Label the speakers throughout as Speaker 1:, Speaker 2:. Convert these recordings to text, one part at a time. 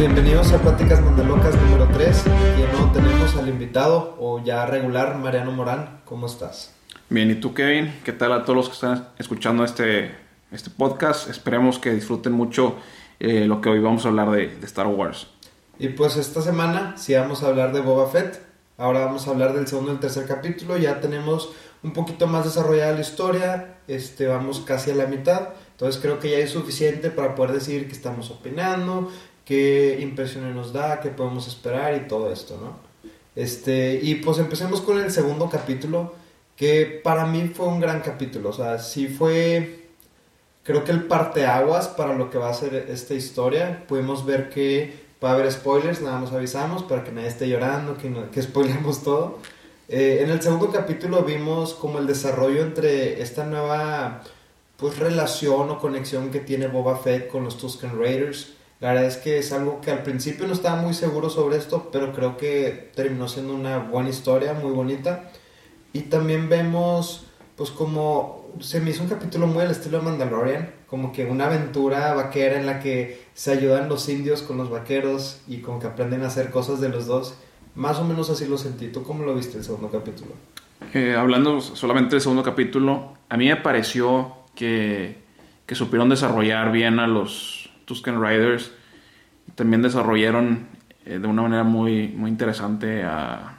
Speaker 1: bienvenidos a Pláticas Mandalocas número 3. Y no tenemos al invitado o ya regular, Mariano Morán. ¿Cómo estás?
Speaker 2: Bien, ¿y tú, Kevin? ¿Qué tal a todos los que están escuchando este, este podcast? Esperemos que disfruten mucho eh, lo que hoy vamos a hablar de, de, Star Wars.
Speaker 1: Y pues esta semana sí vamos a hablar de Boba Fett. Ahora vamos a hablar del segundo y el tercer capítulo. Ya tenemos un poquito más desarrollada la historia. Este, vamos casi a la mitad. Entonces creo que ya es suficiente para poder decir que estamos opinando, qué impresiones nos da, qué podemos esperar y todo esto, ¿no? Este, y pues empecemos con el segundo capítulo, que para mí fue un gran capítulo, o sea, sí fue, creo que el parteaguas para lo que va a ser esta historia. Pudimos ver que va a haber spoilers, nada más avisamos para que nadie esté llorando, que, no, que spoilemos todo. Eh, en el segundo capítulo vimos como el desarrollo entre esta nueva pues relación o conexión que tiene Boba Fett con los Tusken Raiders la verdad es que es algo que al principio no estaba muy seguro sobre esto, pero creo que terminó siendo una buena historia, muy bonita. Y también vemos, pues como se me hizo un capítulo muy al estilo de Mandalorian, como que una aventura vaquera en la que se ayudan los indios con los vaqueros y como que aprenden a hacer cosas de los dos. Más o menos así lo sentí. ¿Tú cómo lo viste el segundo capítulo?
Speaker 2: Eh, hablando solamente del segundo capítulo, a mí me pareció que, que supieron desarrollar bien a los Tusken Riders. También desarrollaron eh, de una manera muy, muy interesante a,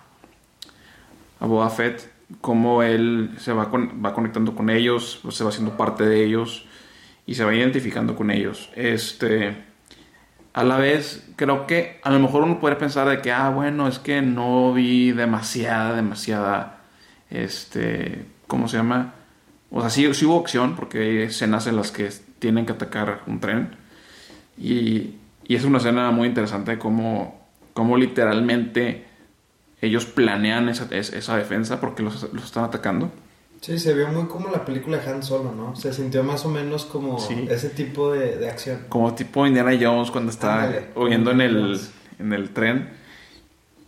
Speaker 2: a Boba Fett, cómo él se va, va conectando con ellos, pues, se va haciendo parte de ellos y se va identificando con ellos. Este, a la vez, creo que a lo mejor uno puede pensar de que, ah, bueno, es que no vi demasiada, demasiada, este, ¿cómo se llama? O sea, sí, sí hubo acción, porque hay escenas en las que tienen que atacar un tren. Y, es una escena muy interesante como, como literalmente ellos planean esa, esa defensa porque los, están atacando.
Speaker 1: Sí, se vio muy como la película de Han Solo, ¿no? Se sintió más o menos como ese tipo de, acción.
Speaker 2: Como tipo Indiana Jones cuando está huyendo en el, en el tren.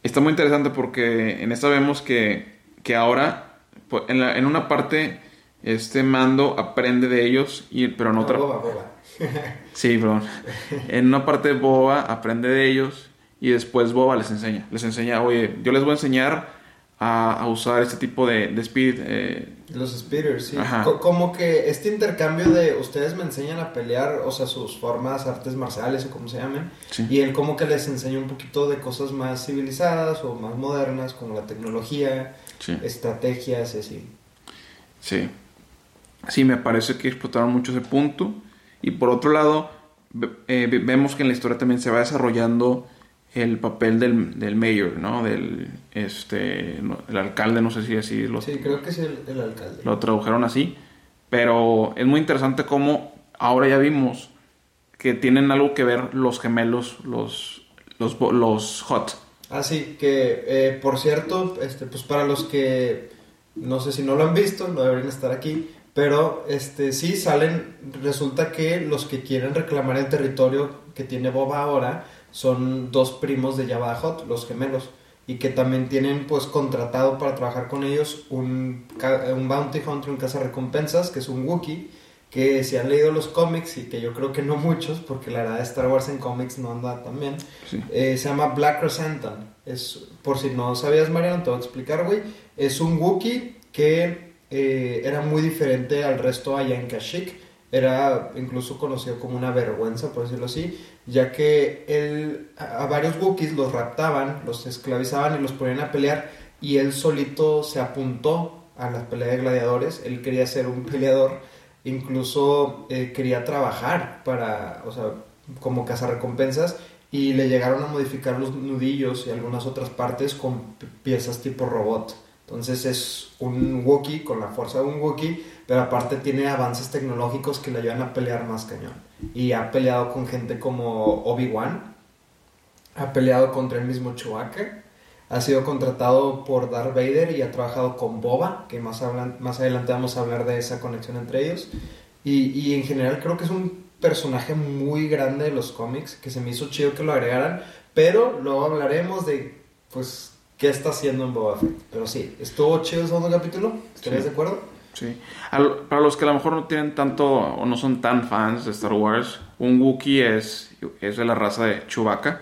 Speaker 2: Está muy interesante porque en esta vemos que, que ahora, pues, en, en una parte, este mando aprende de ellos, y, pero en otra... sí, perdón. En una parte Boba aprende de ellos y después Boba les enseña. Les enseña, oye, yo les voy a enseñar a, usar este tipo de, de speed. Eh.
Speaker 1: Los speeders, sí. como que este intercambio de ustedes me enseñan a pelear, o sea, sus formas, artes marciales o como se llamen. Y él como que les enseña un poquito de cosas más civilizadas o más modernas, como la tecnología, estrategias y así.
Speaker 2: Sí. Sí, me parece que explotaron mucho ese punto. Y por otro lado, eh, vemos que en la historia también se va desarrollando el papel del, del mayor, ¿no? Del este, el alcalde, no sé si decirlo.
Speaker 1: Sí, creo que es el, el, alcalde.
Speaker 2: Lo tradujeron así. Pero es muy interesante cómo ahora ya vimos que tienen algo que ver los gemelos, los, los, los Hot.
Speaker 1: Ah, sí, que eh, por cierto, este, pues para los que no sé si no lo han visto, no deberían estar aquí, pero este sí salen, resulta que los que quieren reclamar el territorio que tiene Boba ahora son dos primos de Jabba Hot, los gemelos, y que también tienen pues contratado para trabajar con ellos un, un bounty hunter, un recompensas que es un Wookiee, que si han leído los cómics, y que yo creo que no muchos, porque la verdad de Star Wars en cómics no anda tan bien, eh, se llama Black Chrysanthemum. Es, por si no sabías, Mariano, te voy a explicar, güey. Es un Wookiee que eh, era muy diferente al resto allá en Kashyyyk. Era incluso conocido como una vergüenza, por decirlo así, ya que él, a varios Wookiees los raptaban, los esclavizaban y los ponían a pelear, y él solito se apuntó a la pelea de gladiadores. Él quería ser un peleador, incluso eh, quería trabajar para, o sea, como cazarrecompensas, y le llegaron a modificar los nudillos y algunas otras partes con piezas tipo robot. Entonces es un Wookiee con la fuerza de un Wookiee, pero aparte tiene avances tecnológicos que le ayudan a pelear más cañón. Y ha peleado con gente como Obi-Wan, ha peleado contra el mismo Chewbacca, ha sido contratado por Darth Vader y ha trabajado con Boba, que más, más adelante vamos a hablar de esa conexión entre ellos. Y, y en general creo que es un personaje muy grande de los cómics, que se me hizo chido que lo agregaran, pero luego hablaremos de pues qué está haciendo en Boba Fett. Pero sí, estuvo chido el segundo capítulo, ¿estarías de acuerdo?
Speaker 2: Sí. para los que a lo mejor no tienen tanto o no son tan fans de Star Wars, un Wookiee es, es de la raza de Chewbacca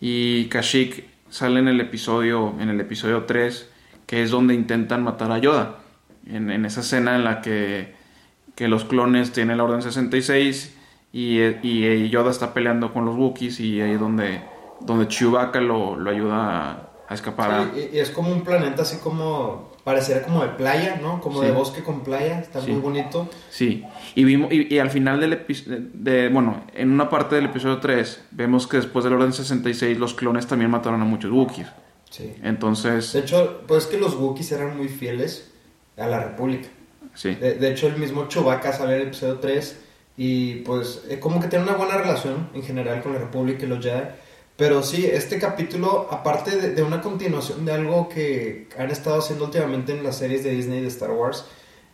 Speaker 2: y Kashyyyk sale en el episodio en el episodio 3 que es donde intentan matar a Yoda. En, en esa escena en la que, que, los clones tienen la Orden 66 y, y, Yoda está peleando con los Wookiees y ahí es donde, donde Chewbacca lo, lo ayuda a, a escapar.
Speaker 1: y, es como un planeta así como pareciera como de playa, ¿no? Como de bosque con playa, está muy bonito.
Speaker 2: Sí, y, vimos, y, al final del episodio, de, bueno, en una parte del episodio 3, vemos que después del Orden 66 los clones también mataron a muchos Wookiees. Sí. Entonces...
Speaker 1: De hecho, pues que los Wookiees eran muy fieles a la República. Sí. De, hecho, el mismo Chewbacca sale en el episodio 3 y pues eh, como que tiene una buena relación en general con la República y los Jedi. Pero sí, este capítulo, aparte de, una continuación de algo que han estado haciendo últimamente en las series de Disney de Star Wars,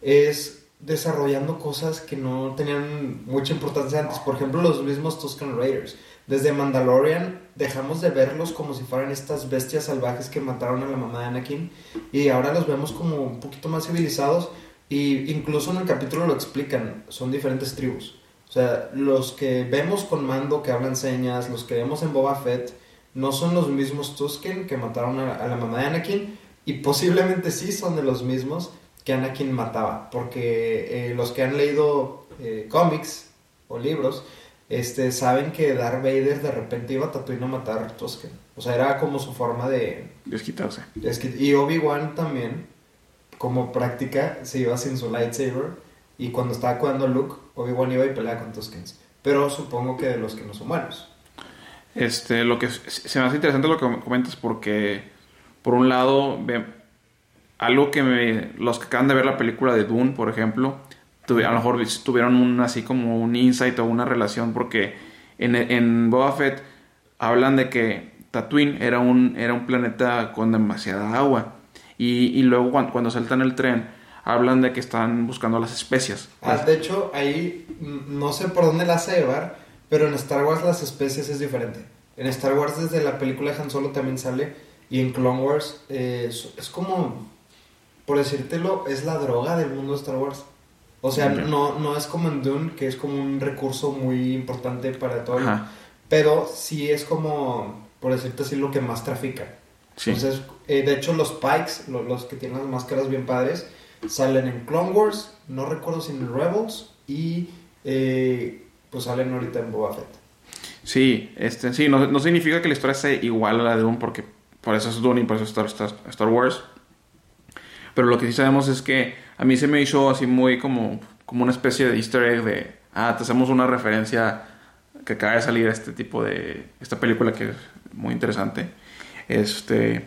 Speaker 1: es desarrollando cosas que no tenían mucha importancia antes. Por ejemplo, los mismos Tusken Raiders. Desde Mandalorian dejamos de verlos como si fueran estas bestias salvajes que mataron a la mamá de Anakin y ahora los vemos como un poquito más civilizados y incluso en el capítulo lo explican, son diferentes tribus. O sea, los que vemos con Mando que hablan señas, los que vemos en Boba Fett, no son los mismos Tusken que mataron a, la mamá de Anakin y posiblemente sí son de los mismos que Anakin mataba, porque eh, los que han leído eh, cómics o libros este, saben que Darth Vader de repente iba a Tatooine a matar Tusken. O sea, era como su forma de...
Speaker 2: Desquitarse.
Speaker 1: y Obi-Wan también, como práctica, se iba sin su lightsaber y cuando estaba cuidando a Luke, Obi-Wan iba y peleaba con Tuskens. Pero supongo que de los que no son buenos.
Speaker 2: Este, lo que se me hace interesante lo que comentas porque, por un lado, algo que me, los que acaban de ver la película de Dune, por ejemplo, a lo mejor tuvieron un, así como un insight o una relación porque en, en Boba Fett hablan de que Tatooine era un, era un planeta con demasiada agua. Y, y luego cuando, cuando saltan el tren, hablan de que están buscando las especias.
Speaker 1: Ah, de hecho, ahí no sé por dónde la hace llevar, pero en Star Wars las especies es diferente. En Star Wars desde la película de Han Solo también sale y en Clone Wars eh, es, como, por decírtelo, es la droga del mundo de Star Wars. O sea, no, no es como en Dune, que es como un recurso muy importante para todo. Pero sí es como, por decirte así, lo que más trafica. Entonces, eh, de hecho, los Pikes, los que tienen las máscaras bien padres, Salen en Clone Wars, no recuerdo si en Rebels y eh, pues salen ahorita en Boba Fett.
Speaker 2: Sí, este, sí, no, no, significa que la historia sea igual a la de Dune porque por eso es Dune y por eso es Star, Star, Wars. Pero lo que sí sabemos es que a mí se me hizo así muy como, como una especie de easter egg de, ah, te hacemos una referencia que acaba de salir este tipo de, esta película que es muy interesante. Este,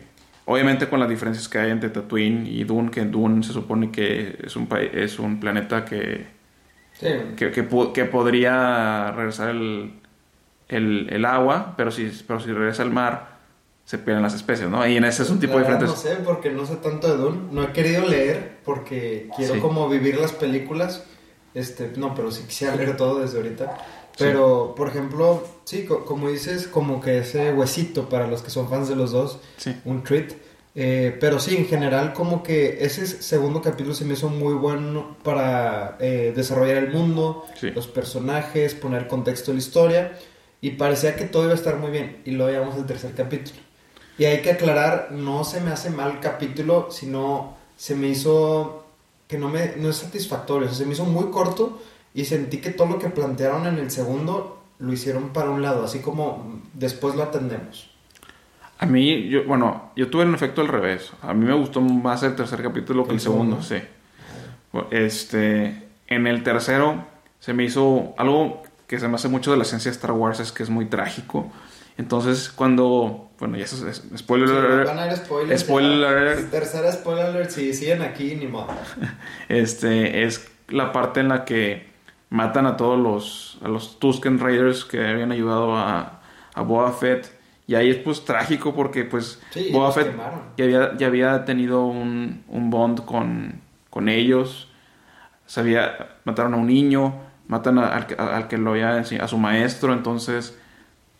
Speaker 2: Obviamente con las diferencias que hay entre Tatooine y Dune, que Dune se supone que es un, es un planeta que, que, que, podría regresar el, el, agua, pero si, pero si regresa al mar, se pierden las especies, ¿no? Y en ese es un tipo diferente.
Speaker 1: No sé, porque no sé tanto de Dune. No he querido leer porque quiero como vivir las películas. Este, no, pero sí quisiera leer todo desde ahorita. Pero, por ejemplo, sí, como dices, como que ese huesito para los que son fans de los dos, un treat. Eh, pero sí, en general, como que ese segundo capítulo se me hizo muy bueno para eh, desarrollar el mundo, los personajes, poner contexto de la historia. Y parecía que todo iba a estar muy bien. Y luego llegamos al tercer capítulo. Y hay que aclarar, no se me hace mal capítulo, sino se me hizo que no, me, no es satisfactorio. se me hizo muy corto y sentí que todo lo que plantearon en el segundo lo hicieron para un lado, así como después lo atendemos.
Speaker 2: A mí, yo, bueno, yo tuve un efecto al revés. A mí me gustó más el tercer capítulo que el, segundo, sí. Este, en el tercero se me hizo algo que se me hace mucho de la esencia de Star Wars, es que es muy trágico. Entonces, cuando. Bueno, ya es, spoiler
Speaker 1: alert. Van a spoilers. Spoiler alert. Tercera spoiler alert, si siguen aquí, ni modo.
Speaker 2: Este, es la parte en la que matan a todos los, a los Tusken Raiders que habían ayudado a, a Boba Fett. Y ahí es pues trágico porque pues Boba Fett ya había, ya había tenido un, un bond con, con ellos. Sabía, mataron a un niño, matan al, al, que lo había a su maestro. Entonces,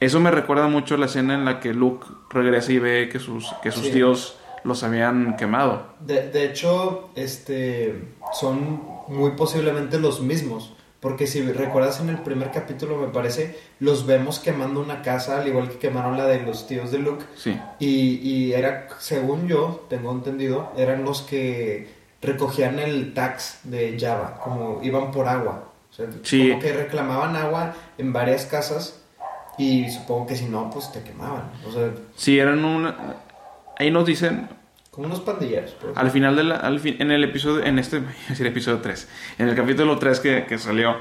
Speaker 2: eso me recuerda mucho la escena en la que Luke regresa y ve que sus, que sus tíos los habían quemado.
Speaker 1: De, de hecho, este, son muy posiblemente los mismos. Porque si recuerdas en el primer capítulo, me parece, los vemos quemando una casa, al igual que quemaron la de los tíos de Luke.
Speaker 2: Sí.
Speaker 1: Y, y era, según yo, tengo entendido, eran los que recogían el tax de Java, como iban por agua. O sea,
Speaker 2: Sí.
Speaker 1: como que reclamaban agua en varias casas y supongo que si no, pues te quemaban. O sea,
Speaker 2: Sí, eran un... Ahí nos dicen,
Speaker 1: como unos pandilleros.
Speaker 2: al final de la, al fin, en el episodio, en este, es decir, episodio 3, en el capítulo 3 que, que salió,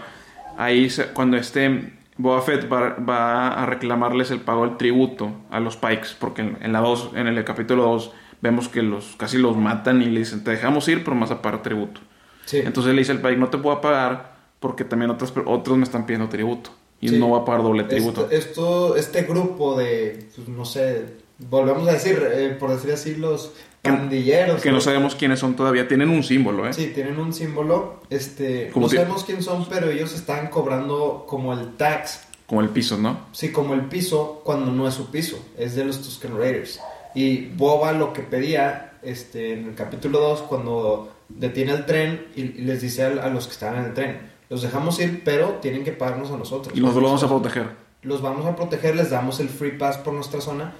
Speaker 2: ahí se- cuando este Boba Fett va, va a reclamarles el pago del tributo a los Pikes, porque en, en la 2, en el capítulo 2 vemos que los casi los matan y le dicen, te dejamos ir, pero más a pagar tributo.
Speaker 1: Sí.
Speaker 2: Entonces le dice el Pike, no te puedo pagar porque también otros, otros me están pidiendo tributo. Y
Speaker 1: Sí.
Speaker 2: no va a pagar doble tributo.
Speaker 1: Esto, esto- este grupo de, pues, no sé, volvemos a decir, eh, por decir así, los pandilleros.
Speaker 2: que no sabemos quiénes son todavía. Tienen un símbolo, ¿eh?
Speaker 1: Sí, tienen un símbolo. Este, no sabemos quién son, pero ellos están cobrando como el tax,
Speaker 2: Como el piso, ¿no?
Speaker 1: sí, como el piso cuando no es su piso, es de los Tusken Raiders. Y Boba lo que pedía este, en el capítulo 2, cuando detiene el tren y, y les dice a, a los que estaban en el tren, los dejamos ir, pero tienen que pagarnos a nosotros.
Speaker 2: Y nosotros lo vamos a proteger.
Speaker 1: los vamos a proteger, les damos el free pass por nuestra zona,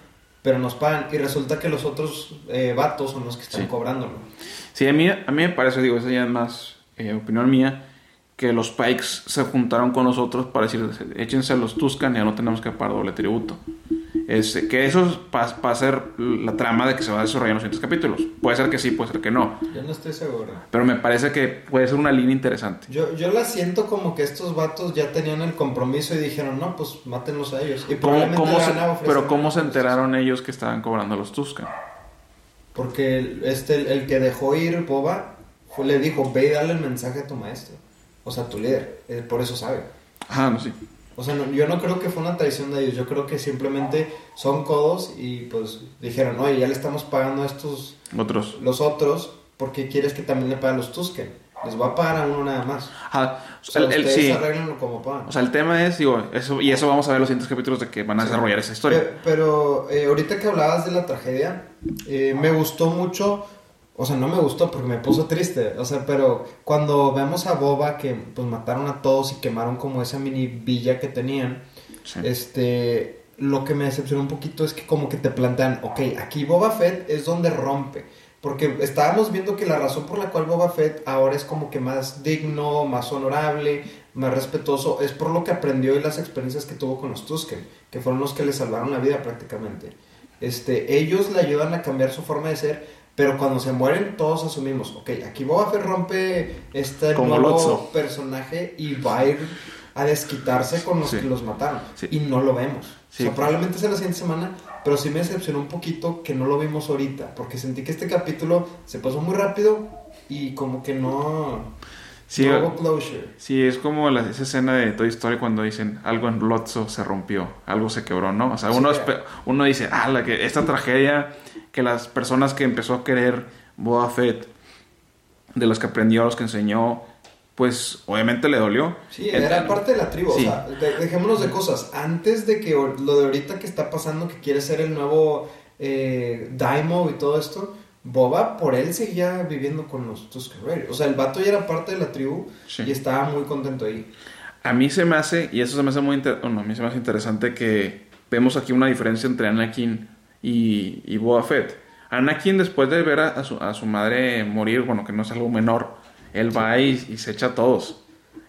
Speaker 1: pero nos pagan. Y resulta que los otros eh, vatos son los que están
Speaker 2: Sí.
Speaker 1: cobrándolo.
Speaker 2: Sí, a mí, a mí me parece, digo, esa ya es más eh, opinión mía, que los Pikes se juntaron con nosotros para decir, échense a los Tuscan y ya no tenemos que pagar doble tributo. Este, que eso es para hacer la trama de que se va a desarrollar en los siguientes capítulos. Puede ser que sí, puede ser que no.
Speaker 1: Yo no estoy seguro.
Speaker 2: Pero me parece que puede ser una línea interesante.
Speaker 1: Yo, yo la siento como que estos vatos ya tenían el compromiso y dijeron, no, pues mátenlos a ellos. Y
Speaker 2: ¿Cómo-
Speaker 1: probablemente
Speaker 2: cómo
Speaker 1: le
Speaker 2: se-
Speaker 1: a
Speaker 2: pero ¿cómo se enteraron ellos que estaban cobrando a los Tuscan?
Speaker 1: Porque el- este, el, el que dejó ir Boba fue- le dijo, ve y dale el mensaje a tu maestro. O sea, a tu líder. Eh, por eso sabe.
Speaker 2: Ah, no, sí.
Speaker 1: O sea, no- yo no creo que fue una traición de ellos, yo creo que simplemente son codos y pues dijeron, oye, ya le estamos pagando a estos,
Speaker 2: Otros.
Speaker 1: los otros, ¿por qué quieres que también le pague a los Tusken? Les va a pagar a uno nada más.
Speaker 2: Ah,
Speaker 1: O sea,
Speaker 2: el- el-
Speaker 1: ustedes
Speaker 2: sí.
Speaker 1: como puedan.
Speaker 2: O sea, el tema es, digo, eso, y eso vamos a ver en los siguientes capítulos de que van a desarrollar esa historia.
Speaker 1: Pe- Pero eh, ahorita que hablabas de la tragedia, eh, me gustó mucho, o sea, no me gustó porque me puso triste, o sea, pero cuando vemos a Boba que pues mataron a todos y quemaron como esa mini villa que tenían,
Speaker 2: Sí.
Speaker 1: este, lo que me decepcionó un poquito es que como que te plantean, ok, aquí Boba Fett es donde rompe. Porque estábamos viendo que la razón por la cual Boba Fett ahora es como que más digno, más honorable, más respetuoso, es por lo que aprendió y las experiencias que tuvo con los Tusken, que fueron los que le salvaron la vida prácticamente. Este, ellos le ayudan a cambiar su forma de ser, pero cuando se mueren todos asumimos, ok, aquí Boba Fett rompe este
Speaker 2: Como
Speaker 1: nuevo
Speaker 2: Lotso.
Speaker 1: personaje y va a ir a desquitarse con los
Speaker 2: Sí.
Speaker 1: que los mataron.
Speaker 2: Sí.
Speaker 1: Y no lo vemos.
Speaker 2: Sí.
Speaker 1: O sea, probablemente sea la siguiente semana, pero sí me decepcionó un poquito que no lo vimos ahorita, porque sentí que este capítulo se pasó muy rápido y como que no,
Speaker 2: Sí,
Speaker 1: no closure.
Speaker 2: Sí, es como la, esa escena de Toy Story cuando dicen algo en Lotso se rompió, algo se quebró, ¿no? O sea, uno, uno dice, ah, la que, esta tragedia que las personas que empezó a querer Boba Fett, de los que aprendió, los que enseñó, pues obviamente le dolió.
Speaker 1: Sí,
Speaker 2: El-
Speaker 1: era parte de la tribu.
Speaker 2: Sí.
Speaker 1: O sea, de- dejémonos de cosas. Antes de que lo de ahorita que está pasando, que quiere ser el nuevo eh, Daimo y todo esto, Boba por él seguía viviendo con los Tusken Raiders. O sea, el vato ya era parte de la tribu
Speaker 2: Sí.
Speaker 1: y estaba muy contento ahí.
Speaker 2: A mí se me hace, y eso se me hace muy inter- bueno, a mí se me hace interesante que vemos aquí una diferencia entre Anakin y, y Boba Fett. Anakin, después de ver a, a su, a su madre morir, bueno, que no es algo menor, él va y, y se echa a todos.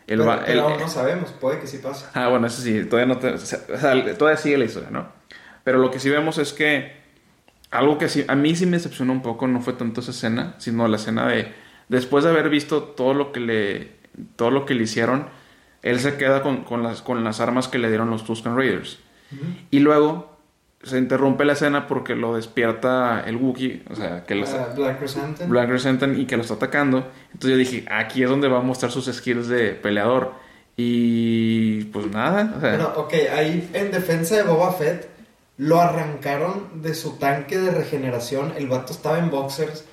Speaker 2: Él
Speaker 1: pero
Speaker 2: va,
Speaker 1: pero
Speaker 2: él-
Speaker 1: aún no sabemos, puede que sí pase.
Speaker 2: Ah, bueno, eso sí, todavía no te- o sea, todavía sigue la historia, ¿no? Pero lo que sí vemos es que algo que sí, a mí sí me decepcionó un poco no fue tanto esa escena, sino la escena de después de haber visto todo lo que le todo lo que le hicieron, él se queda con, con las con las armas que le dieron los Tusken Raiders. Y luego se interrumpe la escena porque lo despierta el Wookiee, o sea, que lo
Speaker 1: Ah, Black Chrysanthemum.
Speaker 2: Black Crescent y que lo está atacando. Entonces yo dije, aquí es donde va a mostrar sus skills de peleador. Y pues nada, o sea,
Speaker 1: Bueno, ok, ahí en defensa de Boba Fett, lo arrancaron de su tanque de regeneración. El vato estaba en boxers.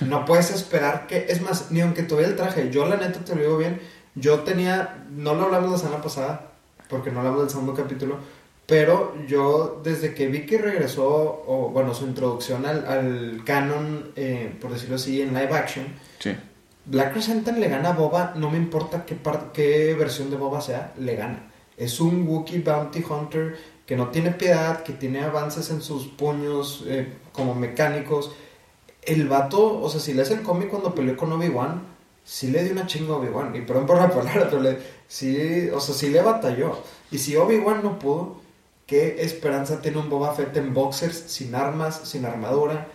Speaker 1: No puedes esperar que. Es más, ni aunque tuviera el traje, yo la neta te lo digo bien. Yo tenía. No lo hablamos la semana pasada, porque no hablamos del segundo capítulo. Pero yo, desde que vi que regresó, o bueno, su introducción al, al canon, eh, por decirlo así, en live action,
Speaker 2: Sí.
Speaker 1: Black Crescentan le gana a Boba, no me importa qué, qué versión de Boba sea, le gana. Es un Wookiee Bounty Hunter que no tiene piedad, que tiene avances en sus puños eh, como mecánicos. El vato, o sea, si lees el cómic cuando peleó con Obi-Wan, sí le dio una chinga a Obi-Wan. Y perdón por la palabra, pero le, sí, o sea, sí le batalló. Y si Obi-Wan no pudo, ¿qué esperanza tiene un Boba Fett en boxers, sin armas, sin armadura?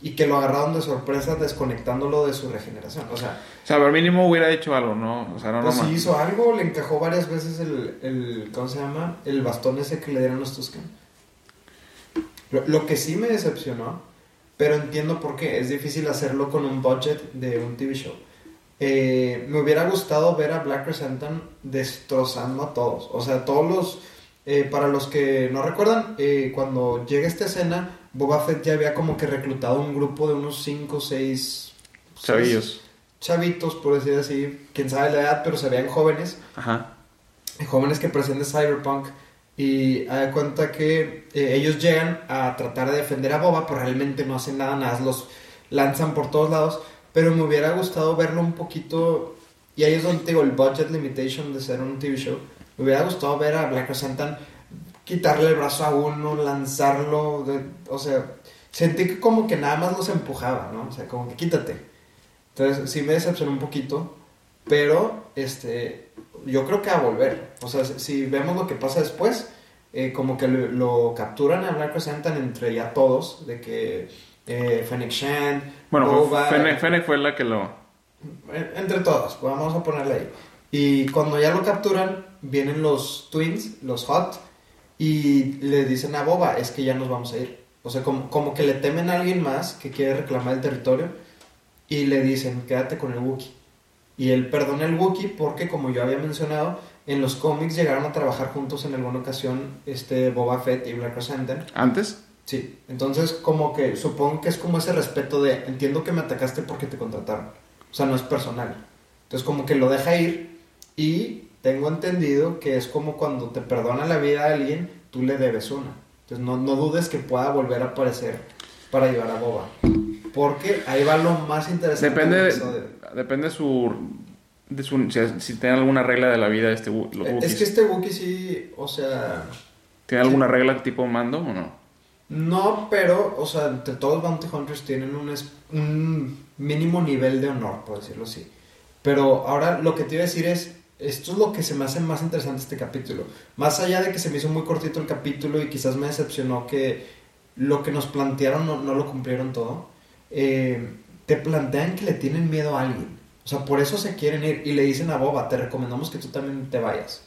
Speaker 1: Y que lo agarraron de sorpresa desconectándolo de su regeneración. O sea,
Speaker 2: O sea, pero mínimo hubiera hecho algo, ¿no? O sea, no
Speaker 1: pues sí hizo algo, le encajó varias veces el, el ¿cómo se llama? El bastón ese que le dieron los Tusken. Lo, lo que sí me decepcionó, pero entiendo por qué, es difícil hacerlo con un budget de un TV show. Eh, me hubiera gustado ver a Black Crescentan destrozando a todos. O sea, todos los... eh, para los que no recuerdan, eh, cuando llega esta escena, Boba Fett ya había como que reclutado un grupo de unos 5 o 6
Speaker 2: Chavillos.
Speaker 1: chavitos, por decir así, quién sabe la edad, pero se veían jóvenes,
Speaker 2: Ajá.
Speaker 1: jóvenes que presenten Cyberpunk. Y da cuenta que eh, ellos llegan a tratar de defender a Boba, pero realmente no hacen nada, nada, los lanzan por todos lados. Pero me hubiera gustado verlo un poquito. Y ahí es donde digo el budget limitation de ser un TV show. Me hubiera gustado ver a Black Santan quitarle el brazo a uno, lanzarlo. de- o sea, sentí que como que nada más los empujaba, ¿no? O sea, como que quítate. Entonces sí me decepcionó un poquito, pero este, yo creo que a volver. O sea, si- vemos lo que pasa después, eh, como que lo, lo capturan a Black Crescentan entre ya todos, de que eh, Fennec Shand,
Speaker 2: Bueno,
Speaker 1: Boba,
Speaker 2: Fene, Fene fue la que lo.
Speaker 1: entre todos, pues vamos a ponerle ahí. Y cuando ya lo capturan, vienen los Twins, los Hot, y le dicen a Boba, es que ya nos vamos a ir. O sea, como, como que le temen a alguien más que quiere reclamar el territorio, y le dicen, quédate con el Wookiee. Y él perdona el Wookiee porque, como yo había mencionado, en los cómics llegaron a trabajar juntos en alguna ocasión este Boba Fett y Black Crescent.
Speaker 2: ¿Antes?
Speaker 1: Sí, entonces como que supongo que es como ese respeto de entiendo que me atacaste porque te contrataron. O sea, no es personal. Entonces como que lo deja ir y tengo entendido que es como cuando te perdona la vida a alguien, tú le debes una. Entonces no, no dudes que pueda volver a aparecer para ayudar a Boba. Porque ahí va lo más interesante.
Speaker 2: Depende,
Speaker 1: del episodio.
Speaker 2: depende su, de su. Si, si tiene alguna regla de la vida este Wo- los Wookiees.
Speaker 1: Es que este Wookiee sí, o sea...
Speaker 2: ¿Tiene alguna regla tipo mando o no?
Speaker 1: No, pero, o sea, entre todos Bounty Hunters tienen un, un mínimo nivel de honor, por decirlo así. Pero ahora lo que te iba a decir es, esto es lo que se me hace más interesante este capítulo. Más allá de que se me hizo muy cortito el capítulo y quizás me decepcionó que lo que nos plantearon no, no lo cumplieron todo, eh, te plantean que le tienen miedo a alguien. O sea, por eso se quieren ir y le dicen a Boba, te recomendamos que tú también te vayas.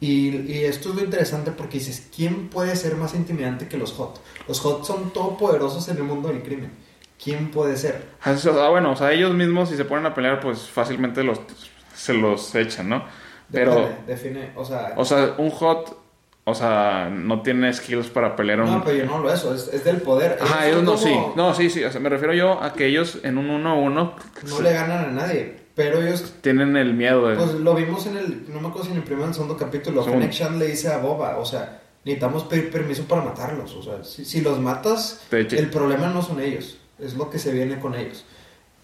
Speaker 1: Y, y esto es lo interesante porque dices, ¿quién puede ser más intimidante que los Hot? Los Hot son todopoderosos en el mundo del crimen. ¿Quién puede ser?
Speaker 2: Ah, ah, bueno, o sea, ellos mismos si se ponen a pelear, pues fácilmente los, se los echan, ¿no? Pero,
Speaker 1: Depende, define, o sea...
Speaker 2: o sea, un hot, o sea, no tiene skills para pelear un...
Speaker 1: no, pero yo no lo eso, es, es del poder. Son
Speaker 2: ellos no,
Speaker 1: como-
Speaker 2: sí. No, sí, sí. O sea, me refiero yo a que ellos en un 1-1
Speaker 1: No le ganan a nadie, pero ellos...
Speaker 2: tienen el miedo de...
Speaker 1: Pues lo vimos en el, no me acuerdo si en el primer o el segundo capítulo,
Speaker 2: Segundo.
Speaker 1: Fennec Shand le dice a Boba, o sea, necesitamos pedir permiso para matarlos, o sea, si, si los matas, el problema no son ellos, es lo que se viene con ellos.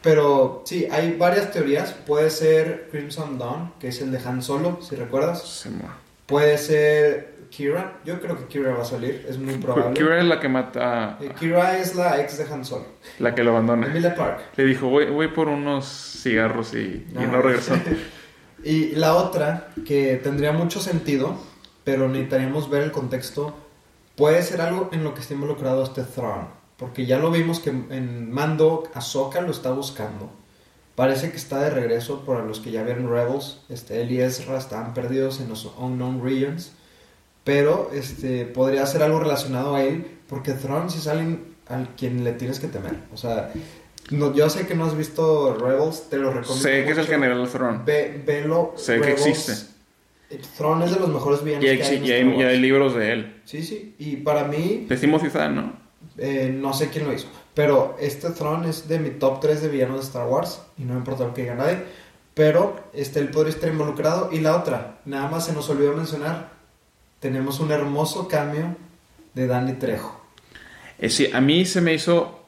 Speaker 1: Pero sí, hay varias teorías, puede ser Crimson Dawn, que es el de Han Solo, si recuerdas, puede ser Kira, yo creo que Kira va a salir, es muy probable.
Speaker 2: Kira es la que mata,
Speaker 1: Eh, Kira es la ex de Han Solo,
Speaker 2: la que lo abandona.
Speaker 1: Emilia Park.
Speaker 2: Le dijo, voy, voy por unos cigarros y, y
Speaker 1: Ah.
Speaker 2: no regresó.
Speaker 1: y la otra, que tendría mucho sentido, pero necesitaríamos ver el contexto, puede ser algo en lo que esté involucrado este Thrawn. Porque ya lo vimos que en Mando, Ahsoka lo está buscando. Parece que está de regreso para los que ya vieron Rebels. Este, él y Ezra estaban perdidos en los Unknown Regions. Pero este, podría ser algo relacionado a él, porque Thrawn sí es alguien al quien le tienes que temer. O sea, no, yo sé que no has visto Rebels, te lo recomiendo.
Speaker 2: sé que es el general Throne.
Speaker 1: Ve, velo.
Speaker 2: Sé que existe.
Speaker 1: Thrawn es de los mejores villanos
Speaker 2: Y
Speaker 1: que
Speaker 2: hay, y
Speaker 1: Star
Speaker 2: hay- y hay libros de él.
Speaker 1: Sí, sí. Y para mí,
Speaker 2: De Timothy Zahn, ¿no?
Speaker 1: Eh, no sé quién lo hizo. Pero este Thrawn es de mi top 3 de villanos de Star Wars. Y no me importa lo que diga nadie. Pero este, él podría estar involucrado. Y la otra, nada más se nos olvidó mencionar. tenemos un hermoso cambio de Danny Trejo.
Speaker 2: Eh, sí, a mí se me hizo,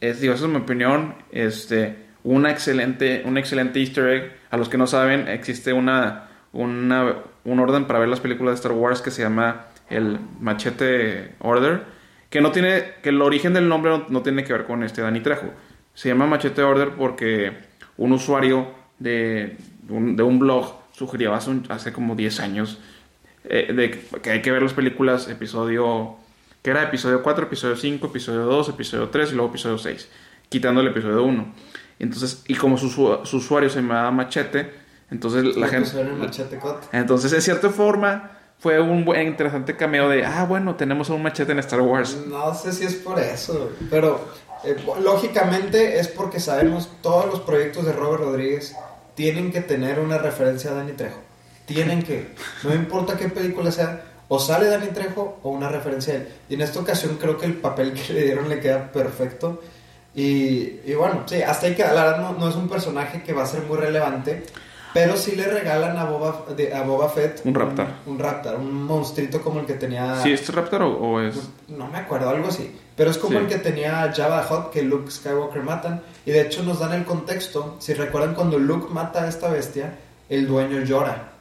Speaker 2: es, digo, esa es mi opinión, este, una excelente, un excelente easter egg. A los que no saben, existe una, una, un orden para ver las películas de Star Wars que se llama el Machete Order, que no tiene, que el origen del nombre no, no tiene que ver con este Danny Trejo. Se llama Machete Order porque un usuario de un, de un blog sugirió hace, un- hace como 10 años eh, de que- hay que ver las películas episodio que era episodio 4, episodio 5, episodio 2, episodio 3 y luego episodio 6, quitando el episodio 1. Entonces, y como su, su- su usuario se llamaba Machete, entonces la gente
Speaker 1: Machete
Speaker 2: entonces, en cierta forma, fue un buen interesante cameo de, ah, bueno, tenemos un machete en Star Wars.
Speaker 1: No sé si es por eso, pero eh, lógicamente es porque sabemos todos los proyectos de Robert Rodríguez tienen que tener una referencia a Danny Trejo. Tienen que, no importa qué película sea, o sale Danny Trejo o una referencia a él. Y en esta ocasión creo que el papel que le dieron le queda perfecto. Y, y bueno, sí, hasta ahí queda. La verdad no, no es un personaje que va a ser muy relevante, pero sí le regalan a Boba, de- a Boba Fett
Speaker 2: Un raptor.
Speaker 1: Un, un raptor, un monstruito como el que tenía...
Speaker 2: ¿Sí es Raptor o, o es...?
Speaker 1: No me acuerdo, algo así. Pero es como
Speaker 2: Sí.
Speaker 1: el que tenía the Hutt que Luke Skywalker matan. Y de hecho nos dan el contexto. Si recuerdan cuando Luke mata a esta bestia, el dueño llora.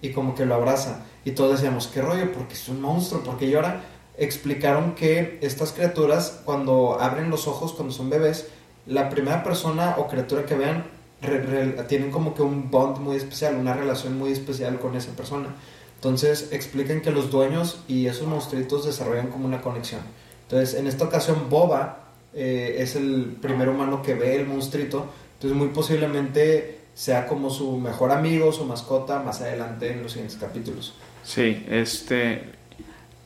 Speaker 1: Y como que lo abraza. Y todos decíamos, ¿qué rollo? Porque es un monstruo, porque llora. Explicaron que estas criaturas, cuando abren los ojos, cuando son bebés, la primera persona o criatura que vean re- re- tienen como que un bond muy especial, una relación muy especial con esa persona. Entonces explican que los dueños y esos monstruitos desarrollan como una conexión. Entonces en esta ocasión Boba eh, es el primer humano que ve el monstruito. Entonces muy posiblemente sea como su mejor amigo, su mascota más adelante en los siguientes capítulos.
Speaker 2: Sí, este...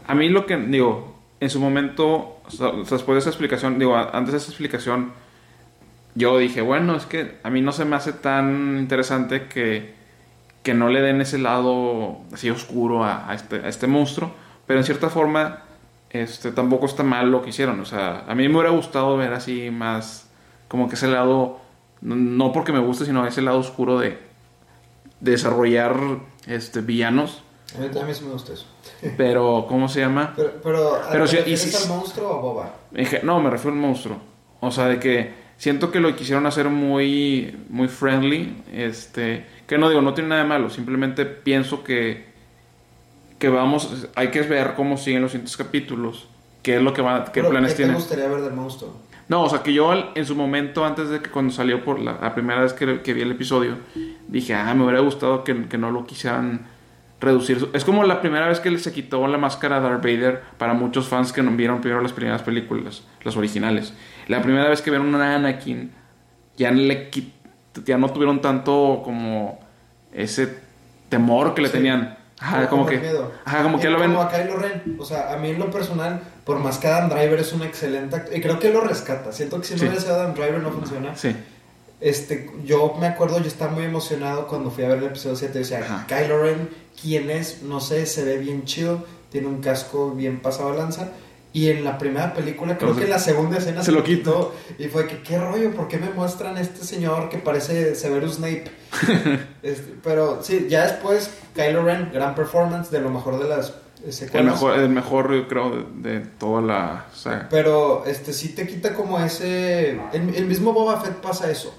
Speaker 2: A mí lo que, digo, en su momento, o sea, después de esa explicación, digo, antes de esa explicación, yo dije, bueno, es que a mí no se me hace tan interesante que, que no le den ese lado así oscuro a, a este, a este monstruo, pero en cierta forma, este, tampoco está mal lo que hicieron, o sea, a mí me hubiera gustado ver así más, como que ese lado, no, porque me guste, sino ese lado oscuro de, de desarrollar este, villanos,
Speaker 1: A mí también me gusta eso.
Speaker 2: pero, ¿cómo se llama?
Speaker 1: Pero, pero,
Speaker 2: Pero
Speaker 1: ¿te
Speaker 2: sí, y
Speaker 1: refieres al monstruo o a Boba?
Speaker 2: Dije, no, me refiero al monstruo. O sea, de que siento que lo quisieron hacer muy, muy friendly. Este, que no digo, no tiene nada de malo. Simplemente pienso que, que vamos, hay que ver cómo siguen los siguientes capítulos. Qué es lo que va, qué
Speaker 1: Pero,
Speaker 2: planes
Speaker 1: ¿Qué
Speaker 2: tienen.
Speaker 1: te gustaría ver del monstruo?
Speaker 2: No, o sea, que yo en su momento, antes de que cuando salió por la, la primera vez que, que vi el episodio, dije, ah, me hubiera gustado que, que no lo quisieran reducir. Es como la primera vez que se quitó la máscara de Darth Vader para muchos fans que no vieron primero las primeras películas, las originales. La primera vez que vieron a Anakin, ya, le ya no tuvieron tanto como ese temor que le
Speaker 1: Sí.
Speaker 2: tenían. Ajá, como que,
Speaker 1: miedo.
Speaker 2: ajá, como que ya lo ven.
Speaker 1: Como a Kylo Ren. O sea, a mí en lo personal, por más que Adam Driver es un excelente actor. Y creo que lo rescata. Siento que si no
Speaker 2: Sí.
Speaker 1: hubiera sido Adam Driver no funciona.
Speaker 2: Sí,
Speaker 1: Este, yo me acuerdo, yo estaba muy emocionado cuando fui a ver el episodio 7. Decía,
Speaker 2: Ajá.
Speaker 1: Kylo Ren, ¿quién es? No sé, se ve bien chido. Tiene un casco bien pasado de lanza. Y en la primera película, creo que en la segunda escena
Speaker 2: se lo quitó.
Speaker 1: Y fue que, ¿qué rollo? ¿Por qué me muestran a este señor que parece Severus Snape? Este, pero sí, ya después, Kylo Ren, gran performance, de lo mejor de las
Speaker 2: el mejor, el mejor yo creo, de, de toda la.
Speaker 1: Pero este sí te quita como ese. El, el mismo Boba Fett pasa eso.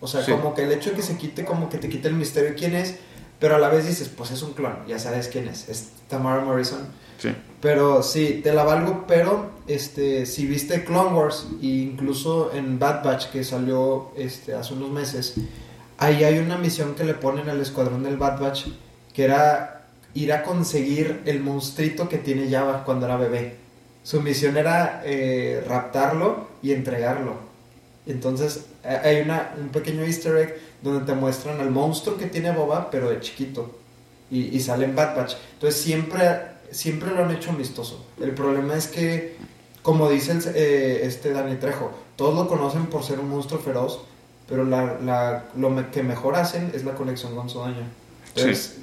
Speaker 1: O sea,
Speaker 2: Sí.
Speaker 1: como que el hecho de que se quite, como que te quita el misterio de quién es. Pero a la vez dices, pues es un clon, ya sabes quién es. Es Tamara Morrison.
Speaker 2: Sí.
Speaker 1: Pero sí, te la valgo, pero este, si viste Clone Wars, e incluso en Bad Batch que salió este, hace unos meses, ahí hay una misión que le ponen al escuadrón del Bad Batch, que era ir a conseguir el monstruito que tiene Java cuando era bebé. Su misión era eh, raptarlo y entregarlo. Entonces eh, hay una, un pequeño easter egg donde te muestran al monstruo que tiene Boba, pero de chiquito. Y, y sale en Bad Batch. Entonces siempre, siempre lo han hecho amistoso. El problema es que, como dice el- eh, este Dani Trejo, todos lo conocen por ser un monstruo feroz, pero la, la- lo me- que mejor hacen es la conexión con su dueño. Entonces,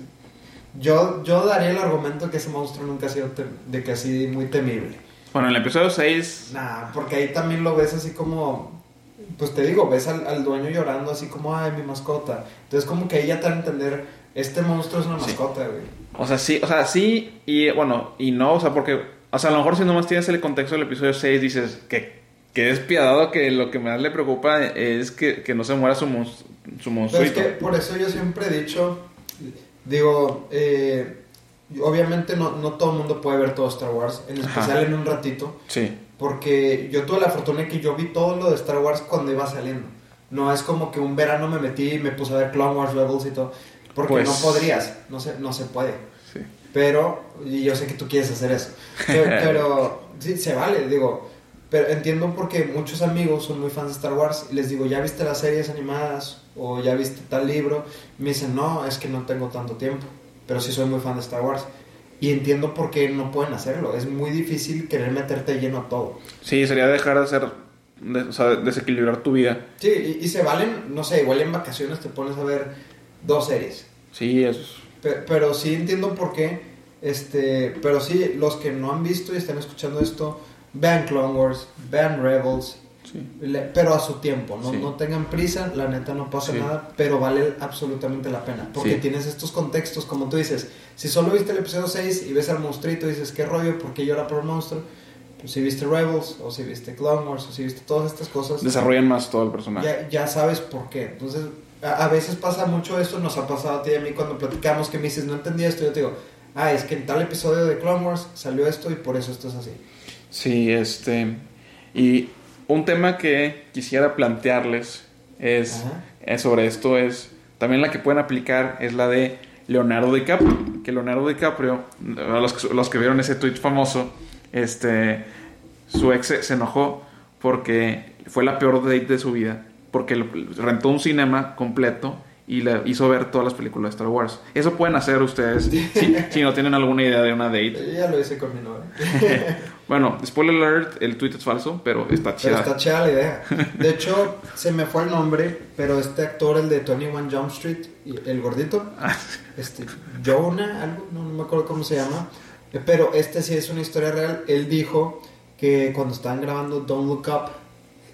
Speaker 1: yo, yo daría el argumento que ese monstruo nunca ha sido tem- de que así muy temible.
Speaker 2: Bueno, en el episodio 6
Speaker 1: Nah, porque ahí también lo ves así como. Pues te digo, ves al, al dueño llorando así como, ay, mi mascota. Entonces, como que ahí ya te van a entender Este monstruo es una mascota, güey.
Speaker 2: O sea, sí, o sea, sí y bueno, y no, o sea, porque, o sea, a lo mejor si nomás tienes el contexto del episodio 6, dices que, que despiadado que lo que más le preocupa es que, que no se muera su, monstruo su
Speaker 1: Pero es que por eso yo siempre he dicho, digo, eh, obviamente no, no todo el mundo puede ver todo Star Wars, en especial en un ratito.
Speaker 2: Sí.
Speaker 1: Porque yo tuve la fortuna de que yo vi todo lo de Star Wars cuando iba saliendo. No es como que un verano me metí y me puse a ver Clone Wars Rebels y todo. Porque no
Speaker 2: Pues-
Speaker 1: podrías, no se, no se puede.
Speaker 2: Sí.
Speaker 1: Pero, y yo sé que tú quieres hacer eso. Pero, pero, sí, se vale, digo. Pero entiendo porque muchos amigos son muy fans de Star Wars y les digo, ¿ya viste las series animadas? ¿O ya viste tal libro? Me dicen, no, es que no tengo tanto tiempo. Pero sí soy muy fan de Star Wars. Y entiendo por qué no pueden hacerlo. Es muy difícil querer meterte lleno a todo.
Speaker 2: Sí, sería dejar de hacer, de- o sea, desequilibrar tu vida.
Speaker 1: Sí, y, y se valen, no sé, igual en vacaciones te pones a ver dos series.
Speaker 2: Sí, es...
Speaker 1: Pe- Pero, sí entiendo por qué. Este, pero sí, los que no han visto y están escuchando esto, vean Clone Wars, vean Rebels,
Speaker 2: Sí.
Speaker 1: pero a su tiempo. No,
Speaker 2: Sí.
Speaker 1: no tengan prisa, la neta no pasa
Speaker 2: Sí.
Speaker 1: nada, pero vale absolutamente la pena. Porque tienes estos contextos, como tú dices. Si solo viste el episodio 6 y ves al monstruito y dices, ¿qué rollo? ¿Por qué llora por el monstruo? Pues si viste Rebels, o si viste Clone Wars, o si viste todas estas cosas
Speaker 2: Desarrollan más todo el personaje.
Speaker 1: ya, ya sabes por qué. Entonces, a, a veces pasa mucho esto, nos ha pasado a ti y a mí cuando platicamos que me dices, no entendí esto, yo te digo, ah, es que en tal episodio de Clone Wars salió esto y por eso esto es así.
Speaker 2: Sí, este. Y un tema que quisiera plantearles es, es sobre esto es también la que pueden aplicar es la de Leonardo DiCaprio. Que Leonardo DiCaprio, a los, que- los que vieron ese tweet famoso, este, su ex se enojó porque fue la peor date de su vida. Porque rentó un cinema completo y le hizo ver todas las películas de Star Wars. Eso pueden hacer ustedes si, si no tienen alguna idea de una date.
Speaker 1: Ya lo hice con mi novia.
Speaker 2: Bueno, spoiler alert, el tweet es falso, pero está
Speaker 1: Pero
Speaker 2: chida.
Speaker 1: está chida la idea. De hecho, se me fue el nombre, pero este actor, el de 21 Jump Street, el gordito,
Speaker 2: Ah,
Speaker 1: este, Jonah, algo, no, no me acuerdo cómo se llama, eh, pero este sí es una historia real. Él dijo que cuando estaban grabando Don't Look Up,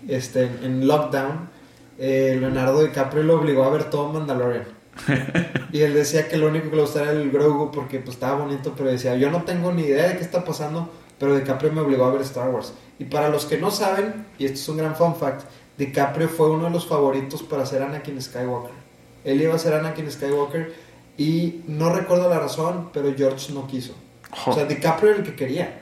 Speaker 1: este, en Lockdown, eh, Leonardo DiCaprio lo obligó a ver todo Mandalorian. y él decía que lo único que le gustaba era el Grogu porque pues estaba bonito, pero decía, yo no tengo ni idea de qué está pasando, pero DiCaprio me obligó a ver Star Wars. Y para los que no saben, y esto es un gran fun fact, DiCaprio fue uno de los favoritos para ser Anakin Skywalker. Él iba a ser Anakin Skywalker y no recuerdo la razón, pero George no quiso. O sea, DiCaprio era el que quería,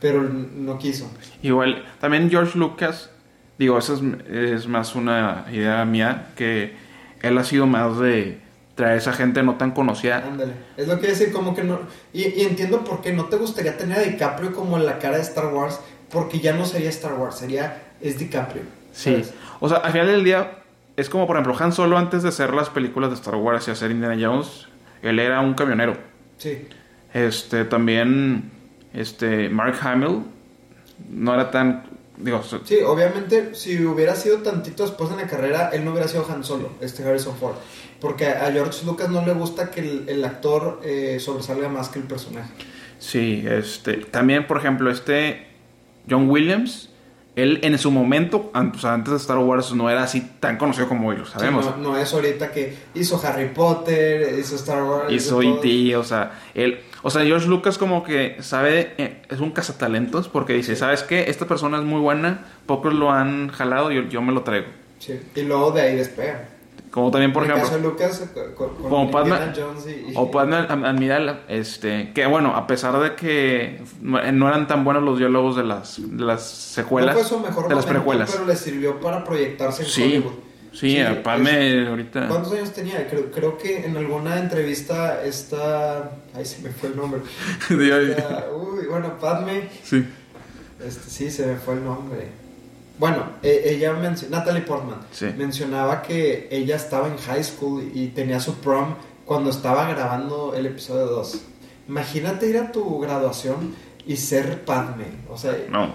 Speaker 1: pero no quiso.
Speaker 2: Igual, también George Lucas, digo, eso es, es más una idea mía, que él ha sido más de traer a esa gente no tan conocida.
Speaker 1: Ándale. Es lo que decir, como que no. Y, y entiendo por qué no te gustaría tener a DiCaprio como en la cara de Star Wars, porque ya no sería Star Wars, sería. Es DiCaprio.
Speaker 2: Sí. O sea, al final del día, es como por ejemplo Han Solo antes de hacer las películas de Star Wars y hacer Indiana Jones, él era un camionero.
Speaker 1: Sí.
Speaker 2: Este, también, este, Mark Hamill no era tan, digo,
Speaker 1: Sí, obviamente, si hubiera sido tantito después en la carrera, él no hubiera sido Han Solo, este Harrison Ford. Porque a George Lucas no le gusta que el, el actor eh, sobresalga más que el personaje.
Speaker 2: Sí, este, también, por ejemplo, este John Williams, él en su momento, antes de Star Wars, no era así tan conocido como hoy lo sabemos.
Speaker 1: Sí, no, no es ahorita que hizo Harry Potter, hizo Star Wars.
Speaker 2: Hizo. E.T., o sea, él, o sea, George Lucas como que sabe, eh, es un cazatalentos porque dice, ¿sabes qué? Esta persona es muy buena, pocos lo han jalado, yo, yo me lo traigo.
Speaker 1: Sí, y luego de ahí despega.
Speaker 2: Como también, por
Speaker 1: en
Speaker 2: ejemplo,
Speaker 1: caso de Lucas, con, con
Speaker 2: Como Padma-
Speaker 1: Jones y, y-
Speaker 2: O Padme Am- Amidala, este, que bueno, a pesar de que no eran tan buenos los diálogos de las, de las secuelas,
Speaker 1: no fue su mejor
Speaker 2: de las precuelas.
Speaker 1: pero le sirvió para proyectarse en
Speaker 2: Sí,
Speaker 1: Hollywood.
Speaker 2: Sí, a Padme ahorita.
Speaker 1: ¿Cuántos años tenía? Creo, creo que en alguna entrevista está... Ay, se me fue el nombre. Está- uy, bueno, Padme...
Speaker 2: sí.
Speaker 1: Este, sí, se me fue el nombre. Bueno, e- ella mencionó, Natalie Portman,
Speaker 2: Sí.
Speaker 1: mencionaba que ella estaba en high school y tenía su prom cuando estaba grabando el episodio 2. Imagínate ir a tu graduación y ser Padme. O sea,
Speaker 2: No.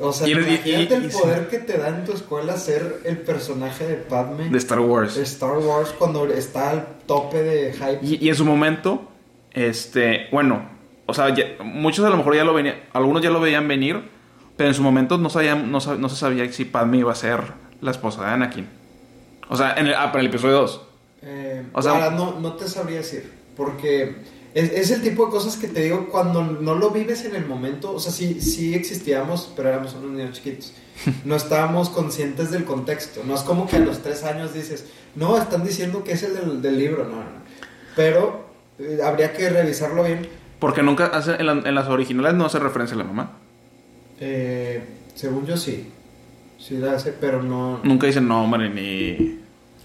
Speaker 1: O sea
Speaker 2: Y-
Speaker 1: imagínate
Speaker 2: y-
Speaker 1: el poder que te da en tu escuela ser el personaje de Padme
Speaker 2: De Star Wars.
Speaker 1: de Star Wars cuando está al tope de hype.
Speaker 2: Y, y en su momento, este, bueno, o sea, ya- muchos a lo mejor ya lo venían, algunos ya lo veían venir, pero en su momento no, sabían, no, sab- no se sabía si Padme iba a ser la esposa de Anakin. O sea, en el, ah, para el episodio 2.
Speaker 1: Eh,
Speaker 2: O sea-
Speaker 1: ahora, no, no te sabría decir, porque es, es el tipo de cosas que te digo cuando no lo vives en el momento, o sea, sí, sí existíamos, pero éramos unos niños chiquitos, no estábamos conscientes del contexto, no es como que a los tres años dices, no, están diciendo que es el del, del libro, no, no, no. pero eh, habría que revisarlo bien,
Speaker 2: Porque nunca hace, en, la- en las originales no hace referencia a la mamá.
Speaker 1: Eh, según yo sí, sí la hace, pero no,
Speaker 2: Nunca dicen nombre ni.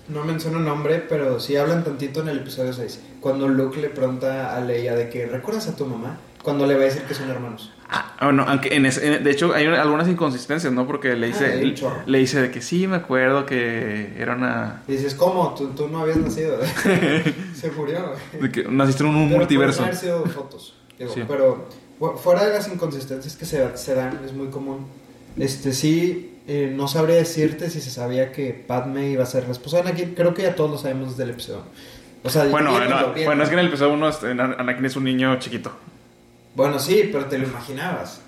Speaker 1: No menciona nombre, pero sí hablan tantito en el episodio 6. Cuando Luke le pregunta a Leia de que ¿recuerdas a tu mamá? Cuando le va a decir que son hermanos.
Speaker 2: Ah, bueno, aunque en ese- en- de hecho hay algunas inconsistencias, ¿no? Porque le
Speaker 1: Ah,
Speaker 2: dice,
Speaker 1: un chorro.
Speaker 2: le dice de que sí, me acuerdo que era una.
Speaker 1: Y dices, ¿cómo? Tú, tú no habías nacido. Se murió.
Speaker 2: de que naciste en un
Speaker 1: Pero
Speaker 2: multiverso.
Speaker 1: haber sido fotos. digo,
Speaker 2: Sí.
Speaker 1: Pero fu- fuera de las inconsistencias que se, se dan, es muy común. Este sí, eh, no sabría decirte si se sabía que Padme iba a ser la esposa de Anakin. Creo que ya todos lo sabemos desde el episodio. O sea,
Speaker 2: Bueno, no, bueno, es que en el episodio 1 este, Anakin es un niño chiquito.
Speaker 1: Bueno, sí, pero te lo imaginabas.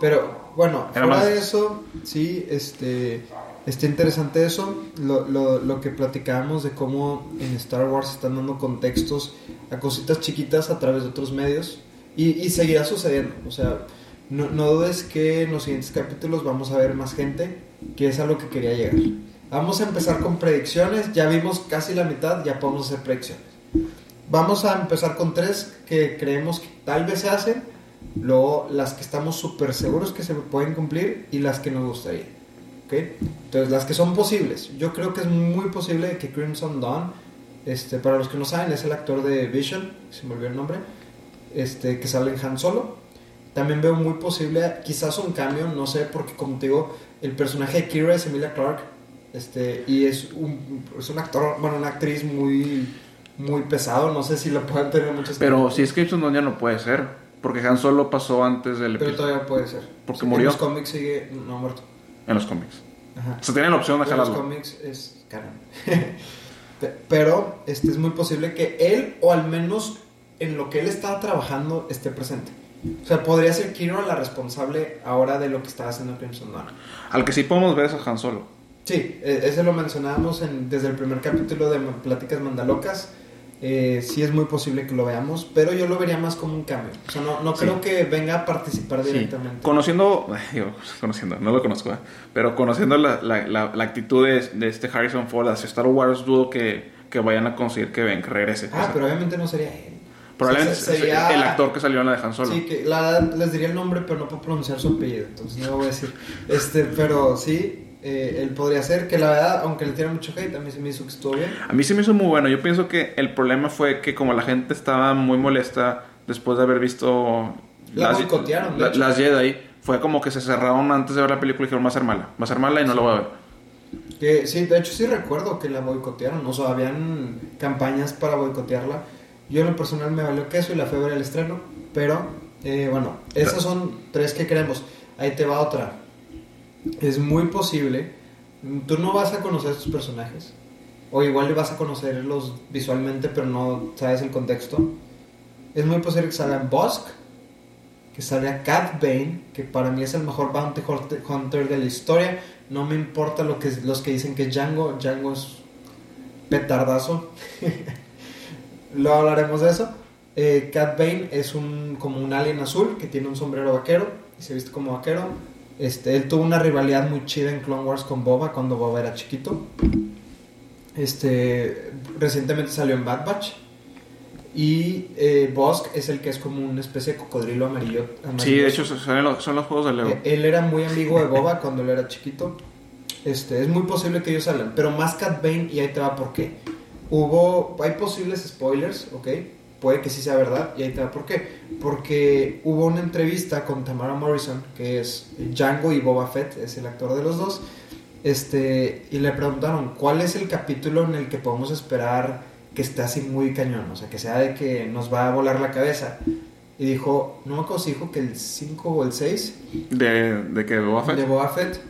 Speaker 1: Pero bueno,
Speaker 2: Era
Speaker 1: fuera
Speaker 2: más-
Speaker 1: de eso, sí, este, está interesante eso, lo, lo, lo que platicábamos de cómo en Star Wars están dando contextos a cositas chiquitas a través de otros medios y, y seguirá sucediendo. O sea, no, no dudes que en los siguientes capítulos vamos a ver más gente, que es a lo que quería llegar. Vamos a empezar con predicciones, ya vimos casi la mitad, ya podemos hacer predicciones. Vamos a empezar con tres que creemos que tal vez se hacen, luego las que estamos súper seguros que se pueden cumplir y las que nos gustaría. ¿ok? Entonces, las que son posibles. Yo creo que es muy posible que Crimson Dawn, este, para los que no saben, es el actor de Vision, se me olvidó el nombre, este, que sale en Han Solo. También veo muy posible, quizás un cambio, no sé, porque como te digo, el personaje de Kira es Emilia Clarke, este, y es un, es un actor, bueno, una actriz muy, muy pesado, no sé si lo pueden tener muchas
Speaker 2: Pero si es Dawn ya no puede ser. Porque Han Solo pasó antes del
Speaker 1: Pero todavía puede ser.
Speaker 2: Porque
Speaker 1: Sí,
Speaker 2: murió.
Speaker 1: En los cómics sigue, no ha muerto.
Speaker 2: En los cómics.
Speaker 1: Ajá.
Speaker 2: O sea, tienen la opción de
Speaker 1: En los
Speaker 2: jalarlo.
Speaker 1: cómics es. Pe- Pero este es muy posible que él, o al menos en lo que él estaba trabajando, esté presente. O sea, podría ser Kiro la responsable ahora de lo que estaba haciendo Crimson Dawn.
Speaker 2: Al que sí podemos ver es a Han Solo.
Speaker 1: Sí, e- ese lo mencionábamos en- desde el primer capítulo de Pláticas Mandalocas. Eh, sí es muy posible que lo veamos, pero yo lo vería más como un cambio. O sea, no, no
Speaker 2: Sí.
Speaker 1: creo que venga a participar
Speaker 2: Sí.
Speaker 1: directamente.
Speaker 2: Conociendo, digo, conociendo, no lo conozco, ¿eh? pero conociendo la, la, la, la actitud de, de este Harrison Ford hacia Star Wars, dudo que, que vayan a conseguir que, que regrese. O
Speaker 1: Ah,
Speaker 2: sea,
Speaker 1: pero obviamente no sería él.
Speaker 2: Probablemente
Speaker 1: O sea, sería-
Speaker 2: el actor que salió en la de Han Solo.
Speaker 1: Sí, que la les diría el nombre, pero no puedo pronunciar su apellido, entonces no lo voy a decir. Este, pero sí, eh, él podría ser, que la verdad, aunque le tiene mucho hate, a mí se me hizo que estuvo bien.
Speaker 2: A mí se me hizo muy bueno. Yo pienso que el problema fue que como la gente estaba muy molesta después de haber visto
Speaker 1: La boicotearon, de
Speaker 2: la- las Jedi, fue como que se cerraron antes de ver la película y dijeron va a ser mala, va a ser mala y no la voy a ver.
Speaker 1: Que sí, de hecho sí recuerdo que la boicotearon, o sea, habían campañas para boicotearla. Yo en lo personal me valió queso y la fui a ver el estreno, pero eh, bueno, esas son tres que queremos. Ahí te va otra. Es muy posible, tú no vas a conocer a personajes, o igual vas a conocerlos visualmente, pero no sabes el contexto. Es muy posible que salgan Bosk, que salga Cat Bane, que para mí es el mejor bounty hunter de la historia. No me importa lo que los que dicen que Django, Django es petardazo. Luego hablaremos de eso. Eh, Cat Bane es un como un alien azul que tiene un sombrero vaquero y se viste como vaquero. Este, él tuvo una rivalidad muy chida en Clone Wars con Boba cuando Boba era chiquito. Este, recientemente salió en Bad Batch. Y eh, Bosk es el que es como una especie de cocodrilo amarillo.
Speaker 2: Sí, de hecho son los, son los juegos de Lego.
Speaker 1: Eh, Él era muy amigo de Boba cuando él era chiquito. Este, es muy posible que ellos salgan, pero más Cat Bane y ahí te va por qué. Hubo, hay posibles spoilers, ¿ok? Puede que sí sea verdad y ahí te va por qué. Porque hubo una entrevista con Tamara Morrison, que es Django y Boba Fett, es el actor de los dos. Este, y le preguntaron, ¿cuál es el capítulo en el que podemos esperar que esté así muy cañón? O sea, que sea de que nos va a volar la cabeza. Y dijo, no me acuerdo si dijo que el 5 o el 6
Speaker 2: De, de que Boba Fett.
Speaker 1: de Boba Fett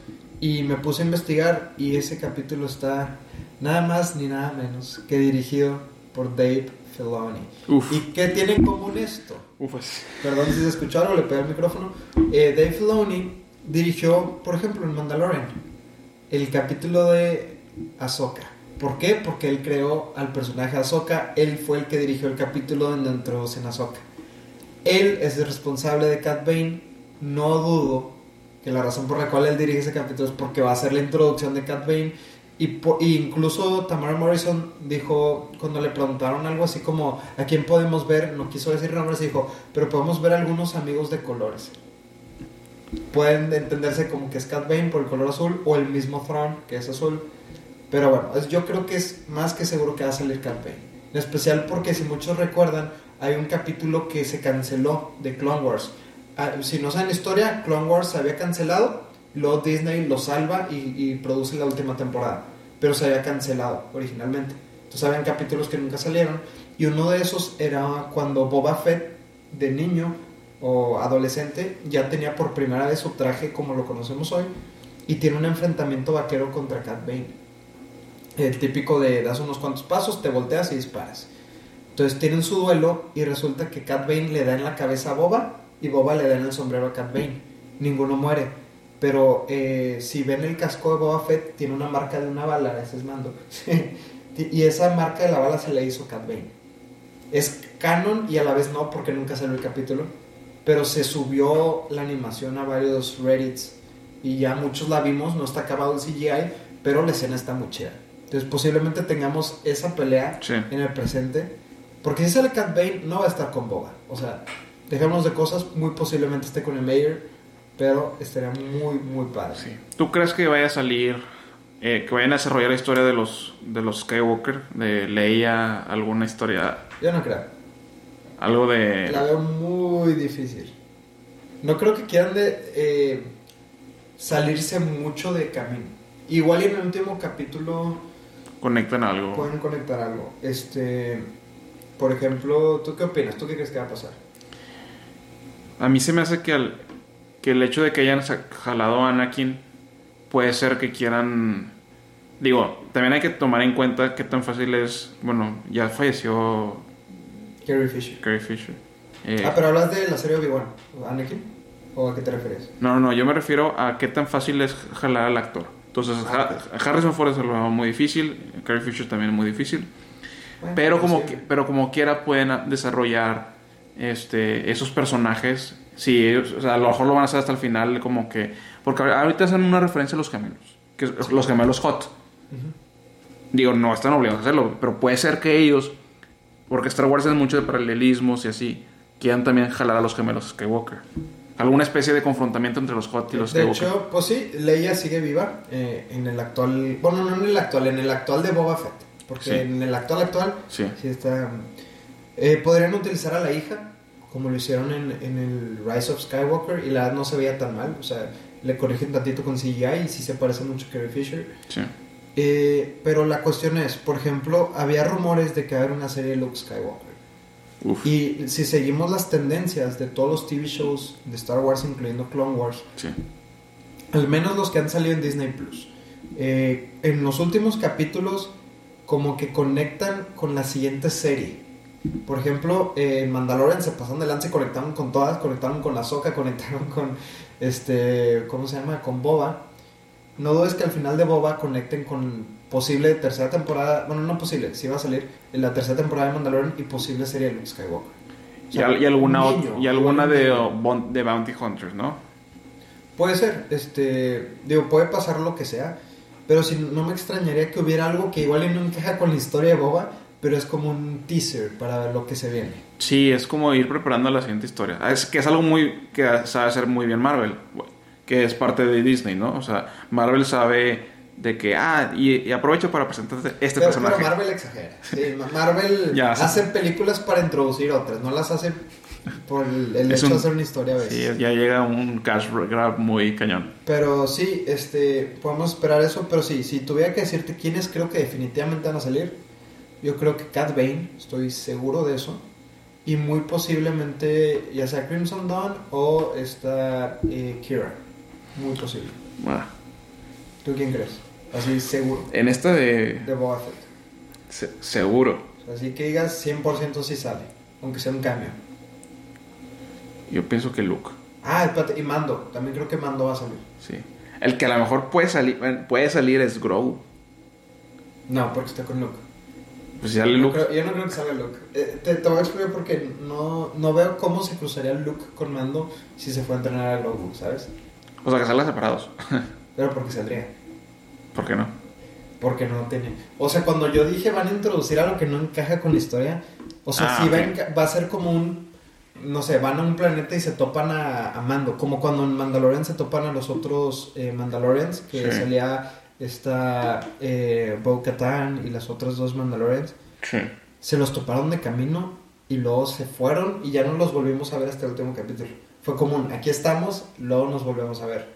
Speaker 1: y me puse a investigar y ese capítulo está nada más ni nada menos que dirigido por Dave Filoni.
Speaker 2: Uf.
Speaker 1: ¿Y qué tiene en común esto?
Speaker 2: Uf, pues.
Speaker 1: Perdón si se escucharon, le pegué el micrófono. Eh, Dave Filoni dirigió, por ejemplo, en Mandalorian, el capítulo de Ahsoka. ¿Por qué? Porque él creó al personaje Ahsoka, él fue el que dirigió el capítulo donde entró en Ahsoka. Él es el responsable de Cat Bane, no dudo que la razón por la cual él dirige ese capítulo es porque va a ser la introducción de Cat Bane. Y, incluso Tamara Morrison dijo, cuando le preguntaron algo así como, ¿a quién podemos ver? No quiso decir nombres, dijo, pero podemos ver algunos amigos de colores. Pueden entenderse como que es Cat Bane por el color azul o el mismo Thrawn, que es azul. Pero bueno, yo creo que es más que seguro que va a salir Cat. En especial porque si muchos recuerdan, hay un capítulo que se canceló de Clone Wars Ah, si no saben la historia, Clone Wars se había cancelado, luego Disney lo salva y, produce la última temporada, pero se había cancelado originalmente. Entonces habían capítulos que nunca salieron y uno de esos era cuando Boba Fett de niño o adolescente ya tenía por primera vez su traje como lo conocemos hoy y tiene un enfrentamiento vaquero contra Cat Bane. El típico de das unos cuantos pasos, te volteas y disparas. Entonces tienen su duelo y resulta que Cat Bane le da en la cabeza a Boba y Boba le da en el sombrero a Cat Bane. Ninguno muere. Pero eh, si ven el casco de Boba Fett, tiene una marca de una bala, ese es mando. y esa marca de la bala se le hizo Cat Bane. Es canon y a la vez no, porque nunca salió el capítulo. Pero se subió la animación a varios Reddits y ya muchos la vimos, no está acabado el CGI, pero la escena está muy chida. Entonces posiblemente tengamos esa pelea en el presente. Porque si sale Cat Bane, no va a estar con Boba. O sea, dejemos de cosas, muy posiblemente esté con el Mayor, pero estaría muy, muy padre. Sí.
Speaker 2: ¿Tú crees que vaya a salir, eh, que vayan a desarrollar la historia de los, de los Skywalker, de Leia, alguna historia?
Speaker 1: Yo no creo.
Speaker 2: Algo de...
Speaker 1: La veo muy difícil. No creo que quieran de, eh, salirse mucho de camino. Igual en el último capítulo...
Speaker 2: Conectan algo.
Speaker 1: Pueden conectar algo. Este... Por ejemplo, ¿tú qué opinas? ¿Tú qué crees que va a pasar?
Speaker 2: A mí se me hace que, el, que el hecho de que hayan jalado a Anakin puede ser que quieran... Digo, también hay que tomar en cuenta qué tan fácil es... Bueno, ya falleció...
Speaker 1: Carrie Fisher.
Speaker 2: Carrie Fisher.
Speaker 1: Eh, ah, pero hablas de la serie Obi-Wan. ¿Anakin? ¿O a qué te refieres?
Speaker 2: No, no, no. Yo me refiero a qué tan fácil es jalar al actor. Entonces, ah, Harrison Ford es lo muy difícil. Carrie Fisher también es muy difícil. pero, como, pero como quiera pueden desarrollar este, esos personajes, sí, ellos, a lo mejor lo van a hacer hasta el final, como que. Porque ahorita hacen una referencia a los gemelos, que los gemelos Hot. Digo, no están obligados a hacerlo, pero puede ser que ellos, porque Star Wars es mucho de paralelismos y así, quieran también jalar a los gemelos Skywalker. Alguna especie de confrontamiento entre los Hot y los Skywalker.
Speaker 1: De hecho, pues sí, Leia sigue viva eh, en el actual. Bueno, no en el actual, en el actual de Boba Fett. Porque en el actual actual sí, sí está. Eh, podrían utilizar a la hija como lo hicieron en, en, el Rise of Skywalker y la no se veía tan mal. O sea, le corrigen tantito con CGI y sí se parece mucho a Carrie Fisher. Sí. Eh, pero la cuestión es, por ejemplo, había rumores de que haber una serie de Luke Skywalker. Uf. Y si seguimos las tendencias de todos los TV shows de Star Wars, incluyendo Clone Wars, sí. al menos los que han salido en Disney Plus, eh, en los últimos capítulos, como que conectan con la siguiente serie. Por ejemplo, en Mandalorian se pasaron de lance conectaron con todas, conectaron con la Soca, conectaron con este, ¿cómo se llama? Con Boba. No dudes que al final de Boba conecten con posible tercera temporada, bueno, no posible, si va a salir en la tercera temporada de Mandalorian y posible serie de Luke Skywalker.
Speaker 2: y, alguna, y alguna de, de Bounty Hunters, ¿no?
Speaker 1: Puede ser, este, digo, puede pasar lo que sea, pero si no me extrañaría que hubiera algo que igual no encaja con la historia de Boba pero es como un teaser para lo que se viene.
Speaker 2: Sí, es como ir preparando la siguiente historia. Es que es algo muy que sabe hacer muy bien Marvel, que es parte de Disney, ¿no? O sea, Marvel sabe de que, ah, y, aprovecho para presentarte este personaje.
Speaker 1: Pero Marvel exagera. Sí, Marvel hace películas para introducir otras, no las hace por el, hecho de hacer una historia a veces.
Speaker 2: Sí, ya llega un cash grab muy cañón.
Speaker 1: Pero sí, este, podemos esperar eso, pero sí, si tuviera que decirte quiénes creo que definitivamente van a salir, yo creo que Cat Bane, estoy seguro de eso. Y muy posiblemente ya sea Crimson Dawn o esta eh, Kira. Muy posible. Ah. ¿Tú quién crees? Así seguro.
Speaker 2: En esta de...
Speaker 1: De Boba Fett.
Speaker 2: seguro.
Speaker 1: Así que digas 100% si sale. Aunque sea un cambio.
Speaker 2: Yo pienso que Luke.
Speaker 1: Ah, espérate, y Mando. También creo que Mando va a salir.
Speaker 2: Sí. El que a lo mejor puede salir, puede salir es Grogu.
Speaker 1: No, porque está con Luke.
Speaker 2: Pues si sale Luke.
Speaker 1: creo- yo no creo que salga Luke. Eh, te, te voy a explicar porque no, no veo cómo se cruzaría Luke con Mando si se fue a entrenar a Grogu, ¿sabes?
Speaker 2: O sea, que salgan separados.
Speaker 1: Pero porque saldría.
Speaker 2: ¿Por qué no?
Speaker 1: Porque no tiene. O sea, cuando yo dije van a introducir algo que no encaja con la historia, o sea,
Speaker 2: Ah,
Speaker 1: sí va, a va a ser como un. No sé, van a un planeta y se topan a, a Mando. Como cuando en Mandalorian se topan a los otros eh, Mandalorians, que
Speaker 2: Sí.
Speaker 1: salía esta eh, Bo Katan y las otras dos Mandalorians.
Speaker 2: Sí.
Speaker 1: Se los toparon de camino y luego se fueron y ya no los volvimos a ver hasta el último capítulo. Fue como un, aquí estamos, luego nos volvemos a ver.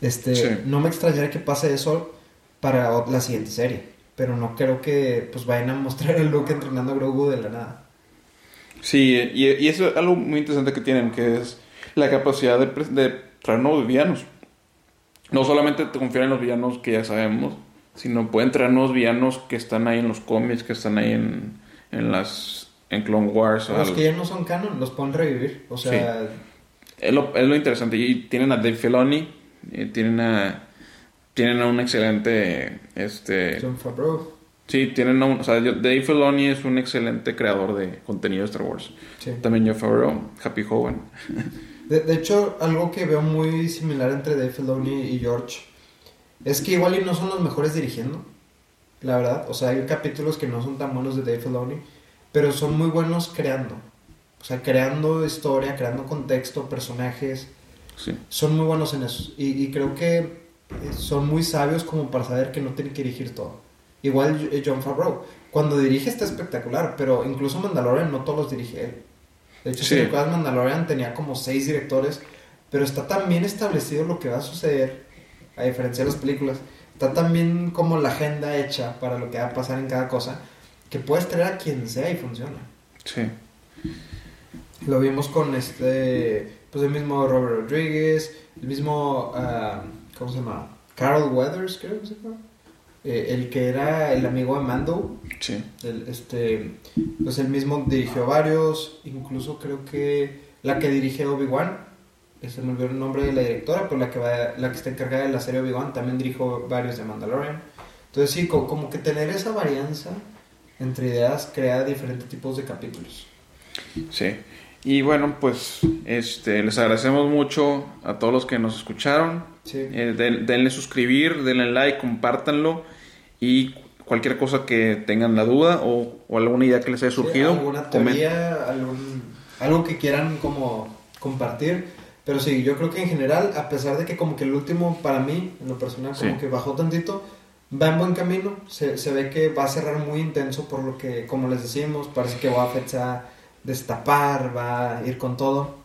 Speaker 1: Este,
Speaker 2: Sí.
Speaker 1: no me extrañaría que pase eso para la siguiente serie, pero no creo que pues vayan a mostrar el Luke entrenando a Grogu de la nada.
Speaker 2: Sí, y, y eso es algo muy interesante que tienen, que es la capacidad de, de traer nuevos villanos. No solamente te confían en los villanos que ya sabemos, sino pueden traer nuevos villanos que están ahí en los cómics, que están ahí en, en las en Clone Wars.
Speaker 1: Los
Speaker 2: al-
Speaker 1: que ya no son canon los pueden revivir, o sea,
Speaker 2: es, lo, es lo interesante. Y tienen a Dave Filoni, y tienen a tienen a un excelente este
Speaker 1: John Favreau.
Speaker 2: sí tienen a un, o sea yo- Dave Filoni es un excelente creador de contenido de Star Wars
Speaker 1: Sí.
Speaker 2: también Joe Favreau Happy Hogan
Speaker 1: De, de hecho, algo que veo muy similar entre Dave Filoni y George es que igual y no son los mejores dirigiendo, la verdad. O sea, hay capítulos que no son tan buenos de Dave Filoni, pero son muy buenos creando. O sea, creando historia, creando contexto, personajes.
Speaker 2: sí
Speaker 1: Son muy buenos en eso. Y, y creo que eh, son muy sabios como para saber que no tienen que dirigir todo. Igual eh, John Favreau. Cuando dirige está espectacular, pero incluso Mandalorian no todos los dirige él. De hecho,
Speaker 2: Sí.
Speaker 1: si recuerdas, Mandalorian tenía como seis directores, pero está tan bien establecido lo que va a suceder, a diferencia de las películas. Está tan bien como la agenda hecha para lo que va a pasar en cada cosa, que puedes traer a quien sea y funciona.
Speaker 2: sí
Speaker 1: Lo vimos con este, pues el mismo Robert Rodriguez, el mismo, ah, ¿cómo se llama? Carl Weathers, creo que se llama. Eh, el que era el amigo de Mando,
Speaker 2: sí
Speaker 1: el, este, pues él mismo dirigió varios, incluso creo que la que dirige Obi-Wan, se me olvidó el nombre de la directora, pero la que, va, la que está encargada de la serie Obi-Wan también dirigió varios de Mandalorian. Entonces sí, co- como, que tener esa varianza entre ideas crea diferentes tipos de capítulos.
Speaker 2: sí y bueno pues este les agradecemos mucho a todos los que nos escucharon
Speaker 1: Sí.
Speaker 2: Eh, den- denle suscribir denle like compártanlo y cualquier cosa que tengan la duda o, o alguna idea que les haya surgido
Speaker 1: Sí, alguna teoría, algún, algo que quieran como compartir. Pero sí, yo creo que en general, a pesar de que como que el último para mí, en lo personal, como
Speaker 2: Sí.
Speaker 1: que bajó tantito, va en buen camino. Se, se ve que va a cerrar muy intenso por lo que, como les decimos, parece que va a fecha destapar, va a ir con todo.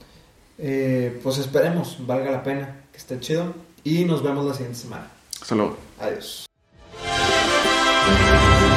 Speaker 1: Eh, pues esperemos, valga la pena, que esté chido. Y nos vemos la siguiente semana.
Speaker 2: hasta luego
Speaker 1: Adiós.
Speaker 3: Thank you.